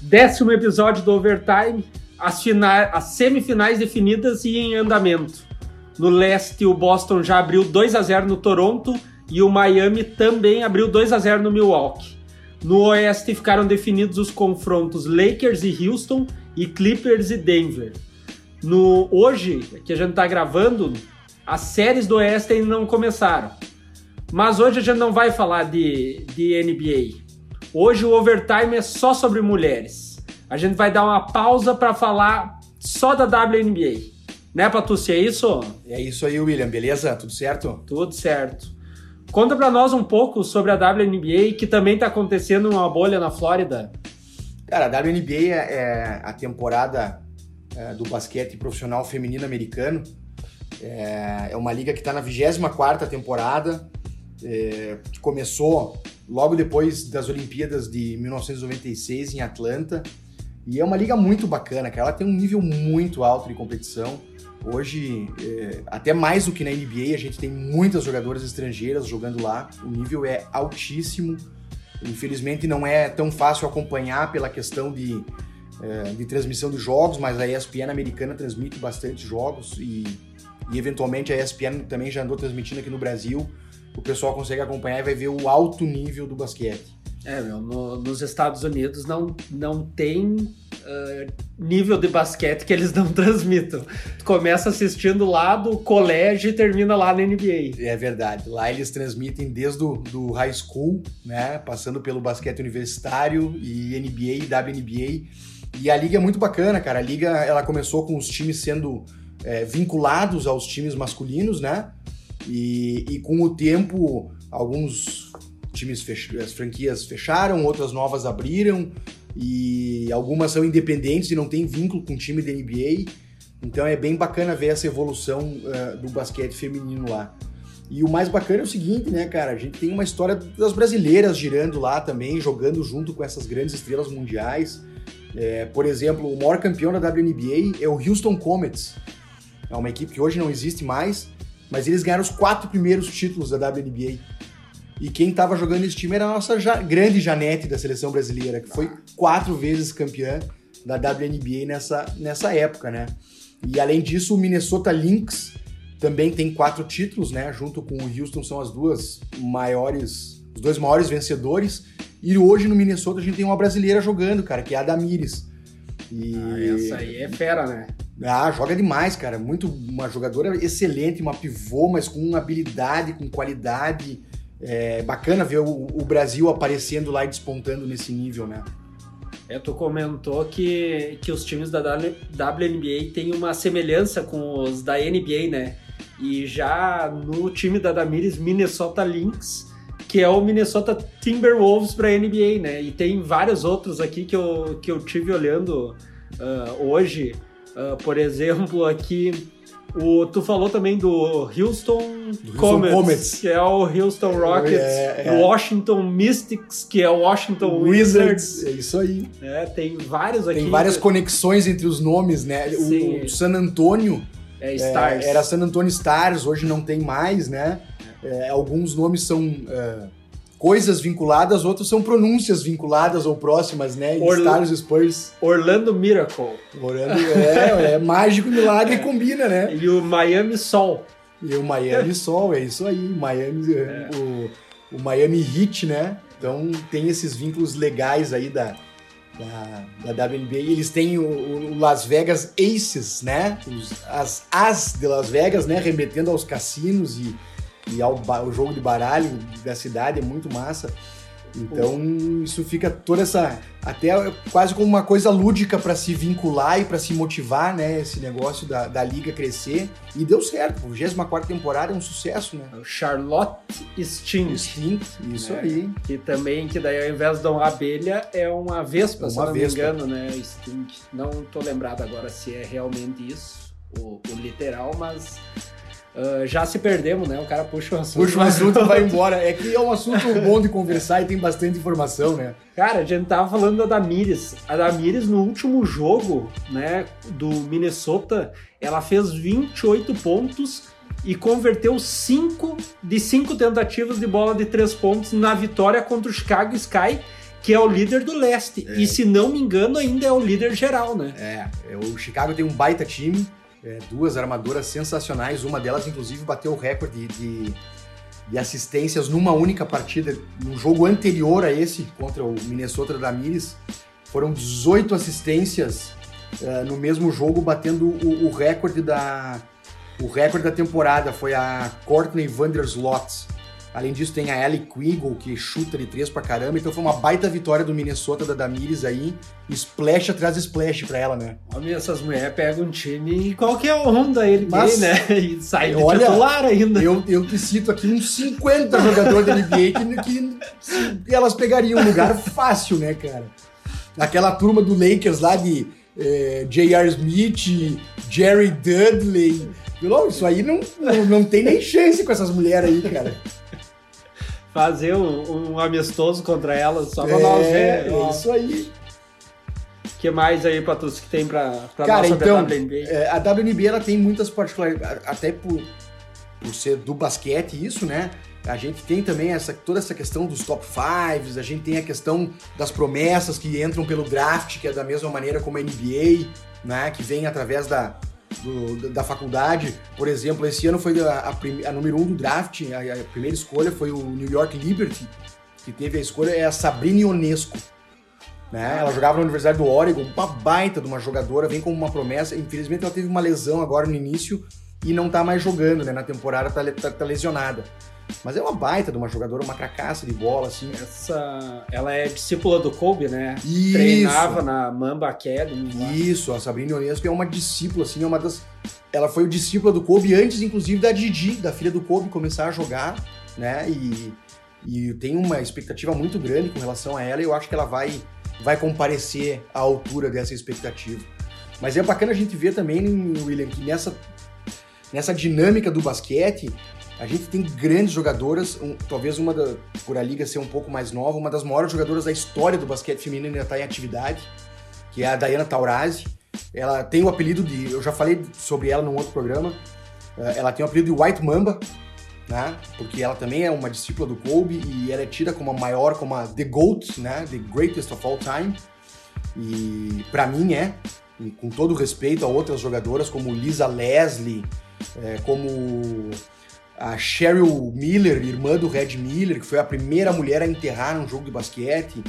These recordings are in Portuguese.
Décimo episódio do Overtime, as, fina... as semifinais definidas e em andamento. No leste, o Boston já abriu 2 a 0 no Toronto e o Miami também abriu 2 a 0 no Milwaukee. No oeste ficaram definidos os confrontos Lakers e Houston e Clippers e Denver. No hoje, que a gente está gravando, as séries do oeste ainda não começaram. Mas hoje a gente não vai falar de, de NBA. Hoje o overtime é só sobre mulheres. A gente vai dar uma pausa para falar só da WNBA. Né, Patrícia? É isso? É isso aí, William. Beleza? Tudo certo? Tudo certo. Conta para nós um pouco sobre a WNBA, que também está acontecendo uma bolha na Flórida. Cara, a WNBA é a temporada é, do basquete profissional feminino americano. É, é uma liga que está na 24ª temporada, é, que começou logo depois das Olimpíadas de 1996 em Atlanta. E é uma liga muito bacana, cara. Ela tem um nível muito alto de competição. Hoje, é, até mais do que na NBA, a gente tem muitas jogadoras estrangeiras jogando lá. O nível é altíssimo. Infelizmente, não é tão fácil acompanhar pela questão de, é, de transmissão de jogos, mas a ESPN americana transmite bastante jogos e, e, eventualmente, a ESPN também já andou transmitindo aqui no Brasil o pessoal consegue acompanhar e vai ver o alto nível do basquete. É, meu, no, nos Estados Unidos não, não tem uh, nível de basquete que eles não transmitam. Tu começa assistindo lá do colégio e termina lá na NBA. É verdade. Lá eles transmitem desde o do high school, né? Passando pelo basquete universitário e NBA e WNBA. E a liga é muito bacana, cara. A liga ela começou com os times sendo é, vinculados aos times masculinos, né? E, e com o tempo, alguns times, fech... as franquias fecharam, outras novas abriram, e algumas são independentes e não tem vínculo com o time da NBA. Então é bem bacana ver essa evolução uh, do basquete feminino lá. E o mais bacana é o seguinte, né, cara? A gente tem uma história das brasileiras girando lá também, jogando junto com essas grandes estrelas mundiais. É, por exemplo, o maior campeão da WNBA é o Houston Comets. É uma equipe que hoje não existe mais, mas eles ganharam os quatro primeiros títulos da WNBA. E quem estava jogando esse time era a nossa ja grande Janete da seleção brasileira, que foi quatro vezes campeã da WNBA nessa, nessa época, né? E além disso, o Minnesota Lynx também tem quatro títulos, né? Junto com o Houston são as duas maiores, os dois maiores vencedores. E hoje no Minnesota a gente tem uma brasileira jogando, cara, que é a Damires. E... Ah, essa aí é fera, né? Ah, joga demais, cara. Muito uma jogadora excelente, uma pivô, mas com habilidade, com qualidade. É bacana ver o, o, Brasil aparecendo lá e despontando nesse nível, né? É, tu comentou que, que os times da WNBA têm uma semelhança com os da NBA, né? E já no time da Damires, Minnesota Lynx, que é o Minnesota Timberwolves para NBA, né? E tem vários outros aqui que eu, que eu tive olhando uh, hoje. Uh, por exemplo, aqui o, tu falou também do Houston, do Comets, Comets, que é o Houston Rockets, é, é. Washington Mystics, que é o Washington Wizards. Wizards. É isso aí. É, tem vários aqui. Tem várias conexões entre os nomes, né? O, o, San Antônio é, Stars. era San Antonio Stars, hoje não tem mais, né? É, alguns nomes são coisas vinculadas, outros são pronúncias vinculadas ou próximas, né? Orla Stars Spurs. Orlando Miracle. Orlando é, é mágico, milagre e combina, né? E o Miami Sol. E o Miami Sol, é isso aí. Miami, é. o, o Miami Heat, né? Então tem esses vínculos legais aí da, da, da WNBA. Eles têm o, o, Las Vegas Aces, né? Os, as As de Las Vegas, né? Remetendo aos cassinos e e ao, o jogo de baralho da cidade é muito massa. Então isso fica toda essa até quase como uma coisa lúdica para se vincular e para se motivar, né? Esse negócio da, da liga crescer e deu certo. A 24 temporada é um sucesso, né? O Charlotte Stink. Stink, isso é, aí. Que também que daí ao invés de uma abelha é uma vespa, uma se não vespa. me engano, né? Stink. Não tô lembrado agora se é realmente isso o, o literal, mas Uh, já se perdemos, né? O cara puxa o assunto. Puxa o assunto e vai embora. É que é um assunto bom de conversar e tem bastante informação, né? Cara, a gente tava falando da Damires. A Damires, no último jogo, né, do Minnesota, ela fez 28 pontos e converteu 5 de 5 tentativas de bola de 3 pontos na vitória contra o Chicago Sky, que é o líder do leste. É. E se não me engano, ainda é o líder geral, né? É, é, o Chicago tem um baita time, é, duas armadoras sensacionais, uma delas inclusive bateu o recorde de, de assistências numa única partida, no jogo anterior a esse, contra o Minnesota da Mires, foram 18 assistências é, no mesmo jogo, batendo o, o recorde da o recorde da temporada, foi a Courtney Vandersloot. Além disso, tem a Ellie Quiggle, que chuta de três pra caramba. Então foi uma baita vitória do Minnesota da Damires aí. Splash atrás de splash pra ela, né? Homem, essas mulheres pegam um time e qualquer um da NBA, Mas- né? E sai de Olha, titular ainda. Eu, eu te cito aqui uns 50 jogadores da NBA que, que elas pegariam um lugar fácil, né, cara? Aquela turma do Lakers lá de eh, J.R. Smith, Jerry Dudley. Isso aí não, não, não tem nem chance com essas mulheres aí, cara. Fazer um, um amistoso contra elas, só pra nós É, ver. é isso aí. O que mais aí, Patus, que tem pra, pra Cara, nós então, a WNBA? É, a WNBA ela tem muitas particularidades, até por, por ser do basquete isso, né? A gente tem também essa, toda essa questão dos top fives, a gente tem a questão das promessas que entram pelo draft, que é da mesma maneira como a NBA, né? Que vem através da, do- da faculdade. Por exemplo, esse ano foi a, a a número um do draft, a, a primeira escolha foi o New York Liberty, que teve a escolha, é a Sabrina Ionesco. Né? Ela jogava na Universidade do Oregon, uma baita de uma jogadora, vem como uma promessa. Infelizmente ela teve uma lesão agora no início e não tá mais jogando, né? Na temporada tá, tá- tá lesionada. Mas é uma baita de uma jogadora, uma cracaça de bola, assim. Essa, ela é discípula do Kobe, né? Isso. Treinava na Mamba Academy. Isso, a Sabrina Ionesco é uma discípula, assim, é uma das. Ela foi o discípula do Kobe antes, inclusive, da Didi, da filha do Kobe, começar a jogar, né? E, e tem uma expectativa muito grande com relação a ela, e eu acho que ela vai, vai comparecer à altura dessa expectativa. Mas é bacana a gente ver também, William, que nessa, nessa dinâmica do basquete, a gente tem grandes jogadoras, um- talvez uma da, por a liga ser um pouco mais nova, uma das maiores jogadoras da história do basquete feminino ainda está em atividade, que é a Diana Taurasi. Ela tem o apelido de, eu já falei sobre ela num outro programa, eh, ela tem o apelido de White Mamba, né? Porque ela também é uma discípula do Kobe e ela é tida como a maior, como a The GOAT, né? The Greatest of All Time. E pra mim é, e com todo respeito a outras jogadoras como Lisa Leslie, eh, como a Cheryl Miller, irmã do Red Miller, que foi a primeira mulher a enterrar num jogo de basquete,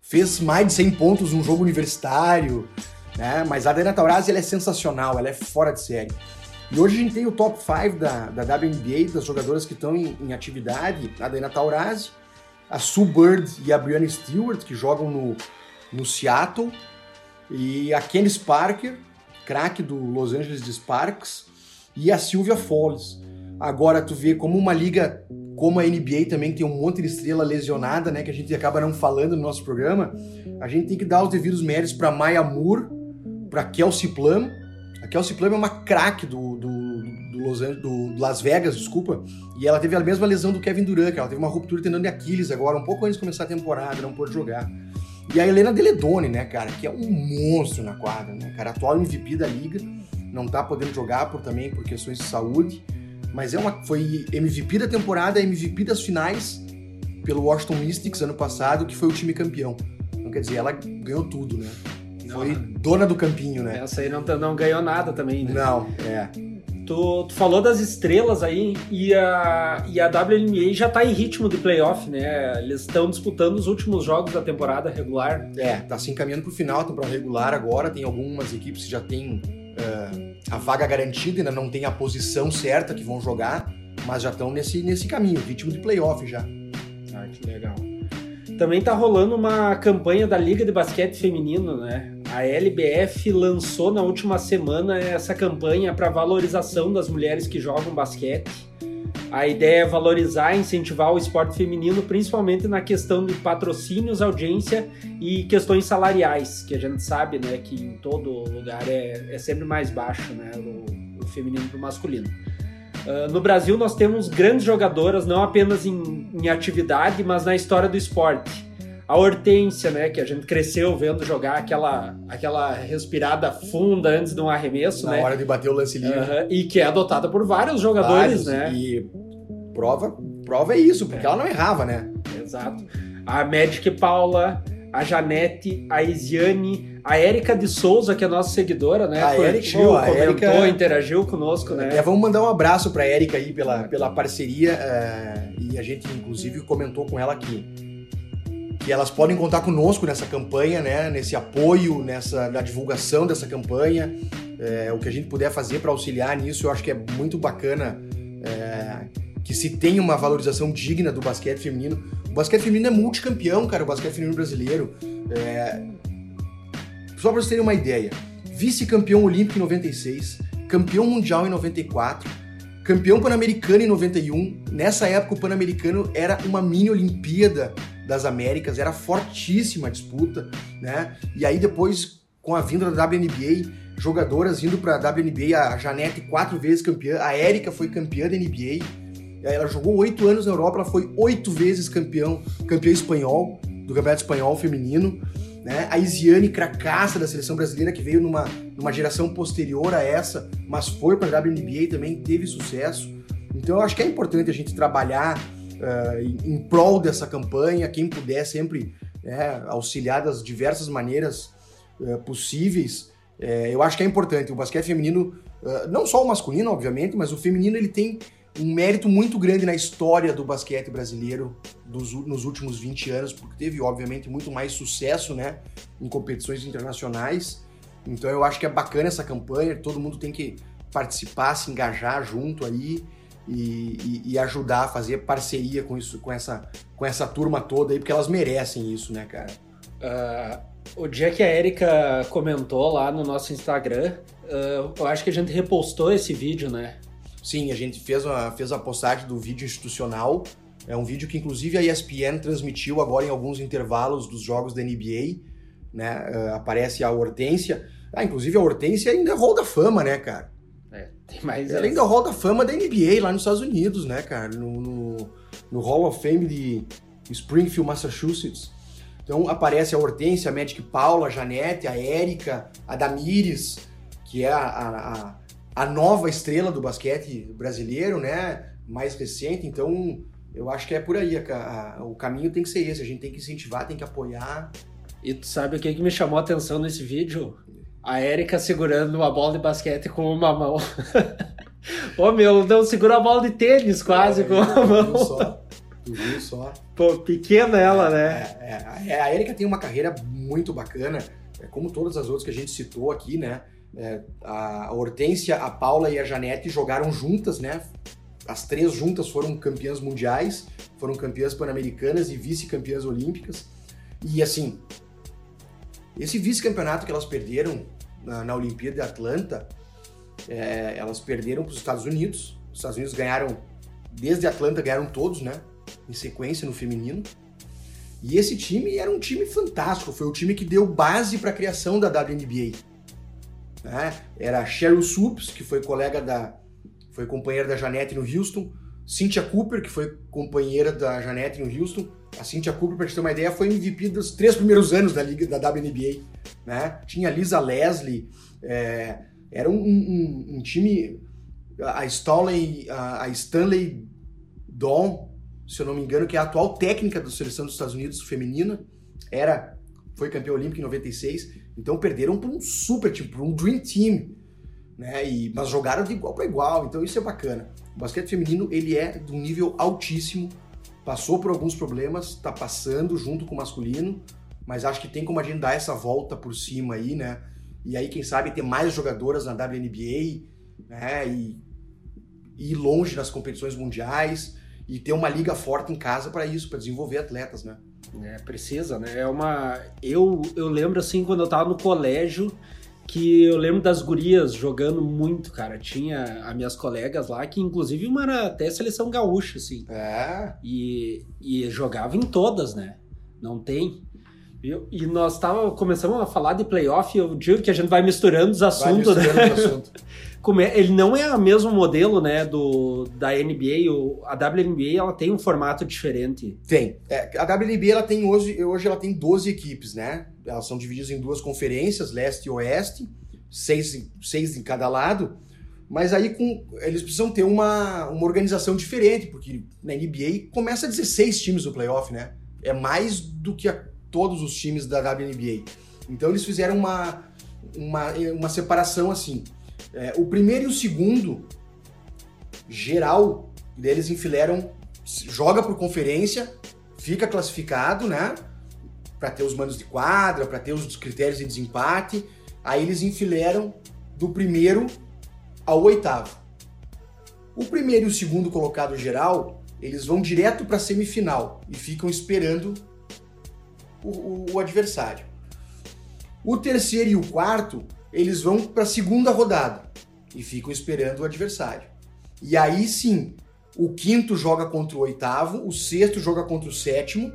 fez mais de 100 pontos num jogo universitário, né? Mas a Diana Taurasi ela é sensacional, ela é fora de série. E hoje a gente tem o top 5 da, da WNBA, das jogadoras que estão em, em atividade, a Diana Taurasi, a Sue Bird e a Brianna Stewart, que jogam no, no Seattle, e a Candice Parker, craque do Los Angeles Sparks, e a Sylvia Falls. Agora tu vê como uma liga como a NBA também tem um monte de estrela lesionada, né, que a gente acaba não falando no nosso programa, a gente tem que dar os devidos méritos para Maya Moore, para Kelsey Plum. A Kelsey Plum é uma craque do, do, do, Los Angeles, do Las Vegas, desculpa, e ela teve a mesma lesão do Kevin Durant, que ela teve uma ruptura tendão de Aquiles agora, um pouco antes de começar a temporada, não pôde jogar. E a Helena Deledone, né, cara, que é um monstro na quadra, né, cara, atual MVP da liga, não tá podendo jogar por também por questões de saúde, mas é uma foi MVP da temporada, MVP das finais pelo Washington Mystics ano passado, que foi o time campeão. Então quer dizer, ela ganhou tudo, né? Foi dona do campinho, né? Essa aí não, não ganhou nada também, né? Não, é. Tu, tu falou das estrelas aí e a, e a WNBA já tá em ritmo de playoff, né? Eles estão disputando os últimos jogos da temporada regular. É, tá se encaminhando pro final, temporada regular agora. Tem algumas equipes que já têm eh, a vaga garantida, ainda não tem a posição certa que vão jogar, mas já estão nesse, nesse caminho, ritmo de playoff já. Ah, que legal. Também tá rolando uma campanha da Liga de Basquete Feminino, né? A LBF lançou na última semana essa campanha para valorização das mulheres que jogam basquete. A ideia é valorizar e incentivar o esporte feminino, principalmente na questão de patrocínios, audiência e questões salariais, que a gente sabe, né, que em todo lugar é, é sempre mais baixo, né, o, o feminino para o masculino. Uh, no Brasil nós temos grandes jogadoras, não apenas em, em, atividade, mas na história do esporte. A Hortência, né, que a gente cresceu vendo jogar aquela, aquela respirada funda antes de um arremesso, Na né? hora de bater o lance livre. Uh, e que é adotada por vários jogadores, Vários, né? E prova, prova é isso, porque É. ela não errava, né? Exato. A Magic Paula, a Janete, a Isiane, a Érica de Souza, que é nossa seguidora, né? A Curtiu, Érica, a comentou, interagiu conosco, né? É, vamos mandar um abraço pra Érica aí pela, pela parceria é, e a gente inclusive comentou com ela que, que elas podem contar conosco nessa campanha, né? Nesse apoio, nessa na divulgação dessa campanha, é, o que a gente puder fazer para auxiliar nisso, eu acho que é muito bacana é, que se tenha uma valorização digna do basquete feminino. O basquete feminino é multicampeão, cara, o basquete feminino brasileiro. É, só para vocês terem uma ideia, vice-campeão olímpico em 96, campeão mundial em 94, campeão pan-americano em 91. Nessa época o pan-americano era uma mini Olimpíada das Américas, era fortíssima a disputa, né? E aí depois com a vinda da WNBA, jogadoras indo para a WNBA, a Janete quatro vezes campeã, a Érica foi campeã da NBA. Ela jogou oito anos na Europa, ela foi oito vezes campeão, campeã espanhol do Campeonato Espanhol Feminino né? A Isiane cracaça da seleção brasileira que veio numa, numa geração posterior a essa, mas foi para a WNBA também teve sucesso. Então eu acho que é importante a gente trabalhar uh, em, prol dessa campanha, quem puder sempre né, auxiliar das diversas maneiras uh, possíveis. Uh, eu acho que é importante. O basquete feminino, não só o masculino, obviamente, mas o feminino ele tem um mérito muito grande na história do basquete brasileiro dos, nos últimos 20 anos, porque teve, obviamente, muito mais sucesso né, em competições internacionais. Então eu acho que é bacana essa campanha, todo mundo tem que participar, se engajar junto aí e, e, e ajudar a fazer parceria com isso, com essa, com essa turma toda aí, porque elas merecem isso, né, cara? Uh, o dia que a Erika comentou lá no nosso Instagram, uh, eu acho que a gente repostou esse vídeo, né? Sim, a gente fez a, fez a postagem do vídeo institucional. É um vídeo que, inclusive, a ESPN transmitiu agora em alguns intervalos dos jogos da NBA. Né? Uh, aparece a Hortência. Ah, inclusive, a Hortência ainda é Hall da Fama, né, cara? É, tem mais. Ela ainda é Hall da Fama da NBA lá nos Estados Unidos, né, cara? No, no, no Hall of Fame de Springfield, Massachusetts. Então aparece a Hortência, a Magic Paula, a Janete, a Érica, a Damires, que é a, a, a a nova estrela do basquete brasileiro, né? Mais recente, então eu acho que é por aí. A, a, o caminho tem que ser esse. A gente tem que incentivar, tem que apoiar. E tu sabe o que, que me chamou a atenção nesse vídeo? A Erika segurando uma bola de basquete com uma mão. Ô oh, meu, não segura a bola de tênis quase é, com uma mão. Só? Tu viu só? Pô, pequena ela, né? É, é, a Erika tem uma carreira muito bacana, como todas as outras que a gente citou aqui, né? É, a Hortência, a Paula e a Janete jogaram juntas, né? As três juntas foram campeãs mundiais, foram campeãs pan-americanas e vice-campeãs olímpicas. E assim, esse vice-campeonato que elas perderam na, na Olimpíada de Atlanta, é, elas perderam para os Estados Unidos. Os Estados Unidos ganharam, desde Atlanta, ganharam todos, né? Em sequência no feminino. E esse time era um time fantástico, foi o time que deu base para a criação da WNBA. Né? Era a Cheryl Supes, que foi colega da. foi companheira da Janete no Houston. Cynthia Cooper, que foi companheira da Janete no Houston. A Cynthia Cooper, pra gente ter uma ideia, foi MVP dos três primeiros anos da liga da WNBA. Né? Tinha Lisa Leslie, é, era um, um, um, time. A Stanley, a Stanley Dawn, se eu não me engano, que é a atual técnica da seleção dos Estados Unidos feminina, era foi campeã olímpica em 96. Então perderam para um super time, para um dream team, né? E, mas jogaram de igual para igual, então isso é bacana. O basquete feminino ele é de um nível altíssimo, passou por alguns problemas, está passando junto com o masculino, mas acho que tem como a gente dar essa volta por cima aí, né? E aí quem sabe ter mais jogadoras na WNBA, né? E, ir longe nas competições mundiais e ter uma liga forte em casa para isso, para desenvolver atletas, né? É, precisa, né? É uma. Eu, eu lembro assim, quando eu tava no colégio, que eu lembro das gurias jogando muito, cara. Tinha as minhas colegas lá, que inclusive uma era até seleção gaúcha, assim. É. E, e jogava em todas, né? Não tem. E nós tava, começamos a falar de playoff, eu digo que a gente vai misturando os assuntos, vai misturando né? Os assuntos. É, ele não é o mesmo modelo, né, do, da NBA, o, a WNBA ela tem um formato diferente. Tem. É, a WNBA ela tem hoje, hoje ela tem 12 equipes, né? Elas são divididas em duas conferências, leste e oeste, seis, seis em cada lado. Mas aí com, eles precisam ter uma, uma organização diferente, porque na NBA começa 16 times no playoff, né? É mais do que a todos os times da WNBA. Então eles fizeram uma, uma, uma separação assim. É, o primeiro e o segundo, geral, eles enfileiram, joga por conferência, fica classificado, né? Para ter os manos de quadra, para ter os critérios de desempate. Aí eles enfileiram do primeiro ao oitavo. O primeiro e o segundo colocado geral, eles vão direto para a semifinal e ficam esperando o, o, o adversário. O terceiro e o quarto, eles vão para a segunda rodada e ficam esperando o adversário. E aí sim, o quinto joga contra o oitavo, o sexto joga contra o sétimo,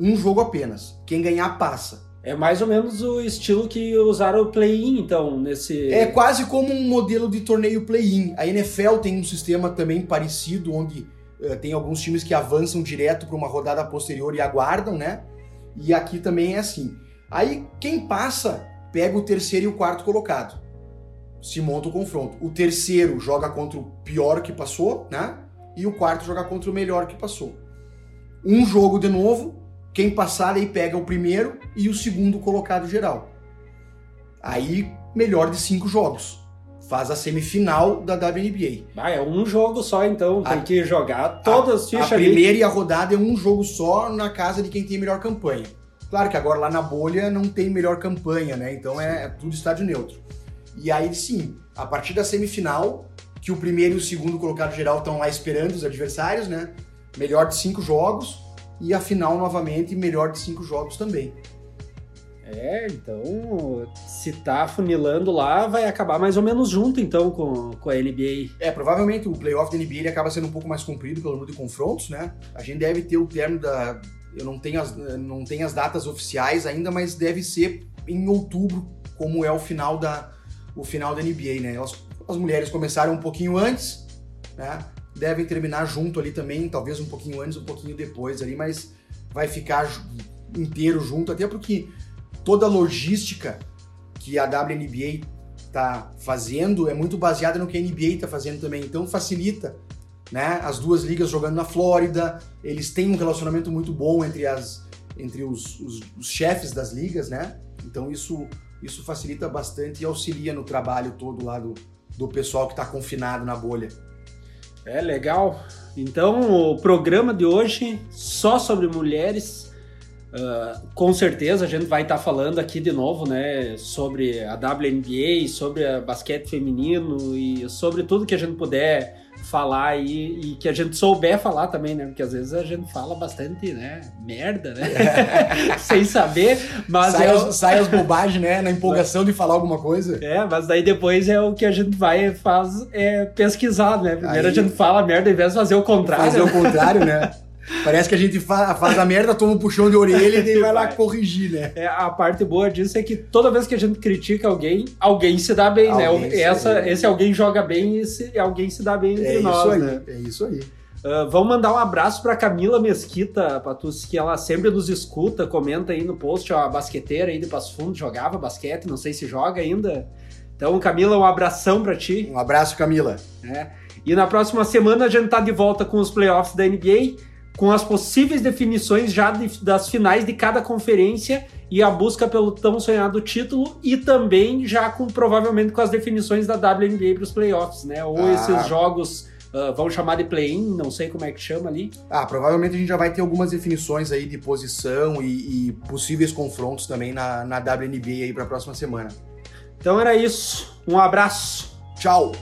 um jogo apenas. Quem ganhar passa. É mais ou menos o estilo que usaram o play-in, então, nesse. É quase como um modelo de torneio play-in. A NFL tem um sistema também parecido, onde uh, tem alguns times que avançam direto para uma rodada posterior e aguardam, né? E aqui também é assim. Aí quem passa pega o terceiro e o quarto colocado. Se monta o confronto. O terceiro joga contra o pior que passou, né? E o quarto joga contra o melhor que passou. Um jogo de novo, quem passar aí pega o primeiro e o segundo colocado geral. Aí, melhor de cinco jogos. Faz a semifinal da WNBA. Ah, é um jogo só, então. Tem a, que jogar todas as fichas A primeira e a rodada é um jogo só na casa de quem tem melhor campanha. Claro que agora lá na bolha não tem melhor campanha, né? Então é, é tudo estádio neutro. E aí sim, a partir da semifinal, que o primeiro e o segundo colocado geral estão lá esperando os adversários, né? Melhor de cinco jogos e a final novamente melhor de cinco jogos também. É, então se tá funilando lá, vai acabar mais ou menos junto então com, com a NBA. É, provavelmente o playoff da NBA ele acaba sendo um pouco mais comprido pelo número de confrontos, né? A gente deve ter o termo da. Eu não tenho as, não tenho as datas oficiais ainda, mas deve ser em outubro, como é o final da, o final da NBA, né? Elas, as mulheres começaram um pouquinho antes, né? Devem terminar junto ali também, talvez um pouquinho antes, um pouquinho depois ali, mas vai ficar inteiro junto, até porque toda a logística que a WNBA está fazendo é muito baseada no que a NBA está fazendo também, então facilita, né? As duas ligas jogando na Flórida, eles têm um relacionamento muito bom entre as entre os, os, os chefes das ligas, né? Então isso isso facilita bastante e auxilia no trabalho todo lá do, do pessoal que está confinado na bolha. É legal. Então, o programa de hoje só sobre mulheres. Uh, com certeza a gente vai estar tá falando aqui de novo, né, sobre a WNBA, sobre a basquete feminino e sobre tudo que a gente puder falar e, e, que a gente souber falar também, né? Porque às vezes a gente fala bastante, né? Merda, né? Sem saber, mas... Sai, é as, sai as bobagens, né? Na empolgação de falar alguma coisa. É, mas daí depois é o que a gente vai faz é pesquisar, né? Primeiro Aí... a gente fala merda, ao invés de fazer o contrário. Fazer o contrário, né? Parece que a gente fa faz a merda, toma um puxão de orelha e vai lá corrigir, né? É, a parte boa disso é que toda vez que a gente critica alguém, alguém se dá bem, né? alguém né? Essa, esse alguém joga bem e esse, alguém se dá bem entre é nós, aí, né? É isso aí. Uh, vamos mandar um abraço para Camila Mesquita, Patus, que ela sempre nos escuta, comenta aí no post, ó, a basqueteira aí de Passo Fundo, jogava basquete, não sei se joga ainda. Então, Camila, um abração para ti. Um abraço, Camila. É. E na próxima semana a gente tá de volta com os playoffs da NBA com as possíveis definições já de, das finais de cada conferência e a busca pelo tão sonhado título e também já com provavelmente com as definições da WNBA para os playoffs, né? Ou ah. esses jogos uh, vão chamar de play-in, não sei como é que chama ali. Ah, provavelmente a gente já vai ter algumas definições aí de posição e, e possíveis confrontos também na, na WNBA aí para a próxima semana. Então era isso. Um abraço. Tchau.